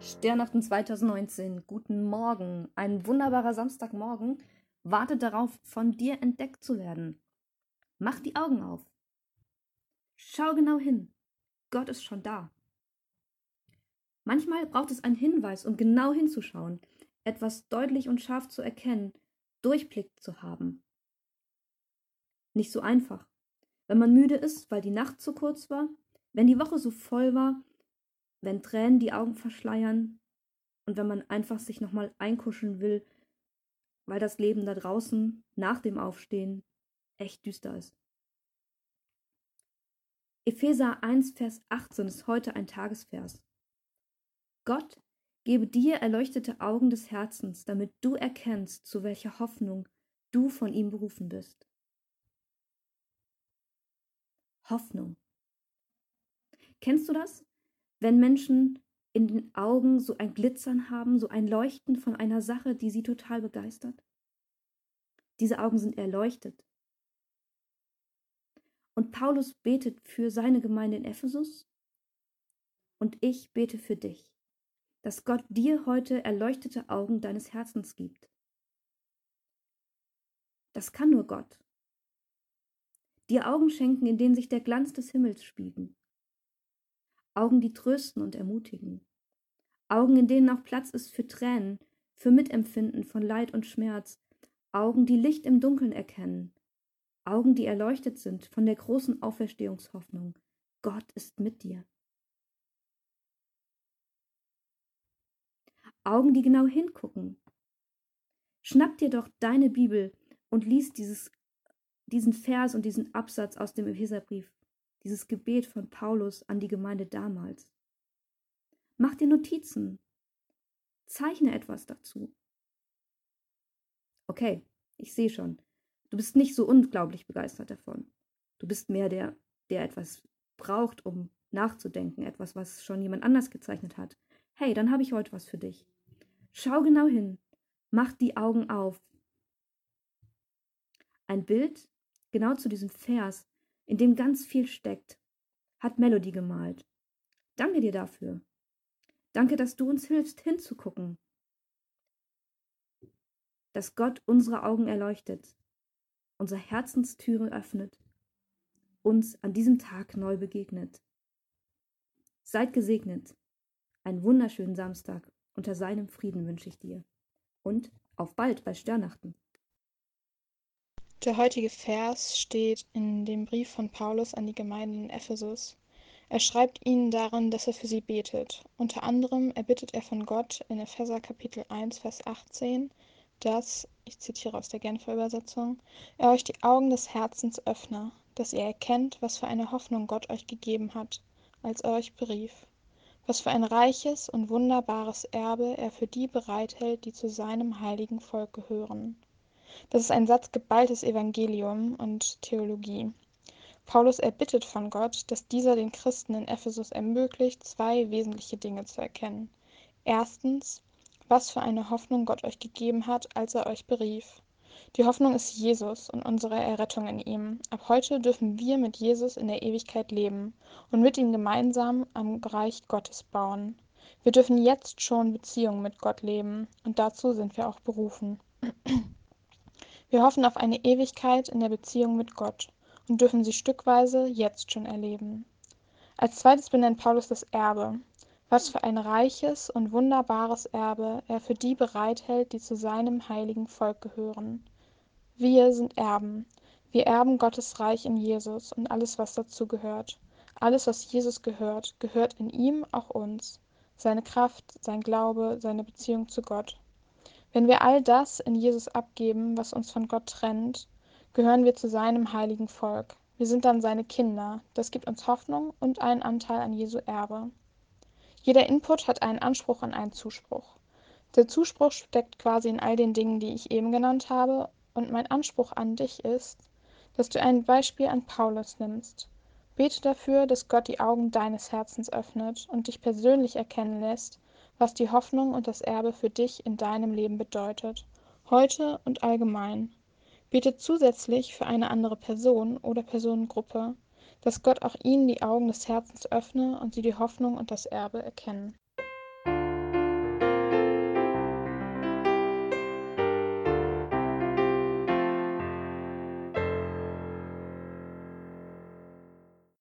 Sternachten 2019. Guten Morgen. Ein wunderbarer Samstagmorgen wartet darauf, von dir entdeckt zu werden. Mach die Augen auf. Schau genau hin. Gott ist schon da. Manchmal braucht es einen Hinweis, um genau hinzuschauen, etwas deutlich und scharf zu erkennen, Durchblick zu haben. Nicht so einfach. Wenn man müde ist, weil die Nacht zu kurz war, wenn die Woche so voll war wenn Tränen die Augen verschleiern und wenn man einfach sich nochmal einkuscheln will, weil das Leben da draußen nach dem Aufstehen echt düster ist. Epheser 1, Vers 18 ist heute ein Tagesvers. Gott gebe dir erleuchtete Augen des Herzens, damit du erkennst, zu welcher Hoffnung du von ihm berufen bist. Hoffnung. Kennst du das? Wenn Menschen in den Augen so ein Glitzern haben, so ein Leuchten von einer Sache, die sie total begeistert? Diese Augen sind erleuchtet. Und Paulus betet für seine Gemeinde in Ephesus und ich bete für dich, dass Gott dir heute erleuchtete Augen deines Herzens gibt. Das kann nur Gott. Dir Augen schenken, in denen sich der Glanz des Himmels spiegelt. Augen, die trösten und ermutigen. Augen, in denen auch Platz ist für Tränen, für Mitempfinden von Leid und Schmerz. Augen, die Licht im Dunkeln erkennen. Augen, die erleuchtet sind von der großen Auferstehungshoffnung. Gott ist mit dir. Augen, die genau hingucken. Schnapp dir doch deine Bibel und lies dieses, diesen Vers und diesen Absatz aus dem Epheserbrief dieses Gebet von Paulus an die Gemeinde damals. Mach dir Notizen. Zeichne etwas dazu. Okay, ich sehe schon. Du bist nicht so unglaublich begeistert davon. Du bist mehr der, der etwas braucht, um nachzudenken, etwas, was schon jemand anders gezeichnet hat. Hey, dann habe ich heute was für dich. Schau genau hin. Mach die Augen auf. Ein Bild genau zu diesem Vers in dem ganz viel steckt, hat Melody gemalt. Danke dir dafür. Danke, dass du uns hilfst, hinzugucken. Dass Gott unsere Augen erleuchtet, unsere Herzenstüre öffnet, uns an diesem Tag neu begegnet. Seid gesegnet. Einen wunderschönen Samstag unter seinem Frieden wünsche ich dir. Und auf bald bei Sternachten. Der heutige Vers steht in dem Brief von Paulus an die Gemeinden in Ephesus. Er schreibt ihnen darin, dass er für sie betet. Unter anderem erbittet er von Gott in Epheser Kapitel 1, Vers 18, dass, ich zitiere aus der Genfer Übersetzung, er euch die Augen des Herzens öffne, dass ihr erkennt, was für eine Hoffnung Gott euch gegeben hat, als er euch berief, was für ein reiches und wunderbares Erbe er für die bereithält, die zu seinem heiligen Volk gehören das ist ein Satz geballtes Evangelium und Theologie. Paulus erbittet von Gott, dass dieser den Christen in Ephesus ermöglicht, zwei wesentliche Dinge zu erkennen. Erstens, was für eine Hoffnung Gott euch gegeben hat, als er euch berief. Die Hoffnung ist Jesus und unsere Errettung in ihm. Ab heute dürfen wir mit Jesus in der Ewigkeit leben und mit ihm gemeinsam am Reich Gottes bauen. Wir dürfen jetzt schon Beziehungen mit Gott leben und dazu sind wir auch berufen. Wir hoffen auf eine Ewigkeit in der Beziehung mit Gott und dürfen sie stückweise jetzt schon erleben. Als zweites benennt Paulus das Erbe. Was für ein reiches und wunderbares Erbe er für die bereithält, die zu seinem heiligen Volk gehören. Wir sind Erben. Wir erben Gottes Reich in Jesus und alles, was dazu gehört. Alles, was Jesus gehört, gehört in ihm auch uns. Seine Kraft, sein Glaube, seine Beziehung zu Gott. Wenn wir all das in Jesus abgeben, was uns von Gott trennt, gehören wir zu seinem heiligen Volk. Wir sind dann seine Kinder. Das gibt uns Hoffnung und einen Anteil an Jesu Erbe. Jeder Input hat einen Anspruch und einen Zuspruch. Der Zuspruch steckt quasi in all den Dingen, die ich eben genannt habe, und mein Anspruch an dich ist, dass du ein Beispiel an Paulus nimmst. Bete dafür, dass Gott die Augen deines Herzens öffnet und dich persönlich erkennen lässt, was die Hoffnung und das Erbe für dich in deinem Leben bedeutet, heute und allgemein. Bete zusätzlich für eine andere Person oder Personengruppe, dass Gott auch ihnen die Augen des Herzens öffne und sie die Hoffnung und das Erbe erkennen.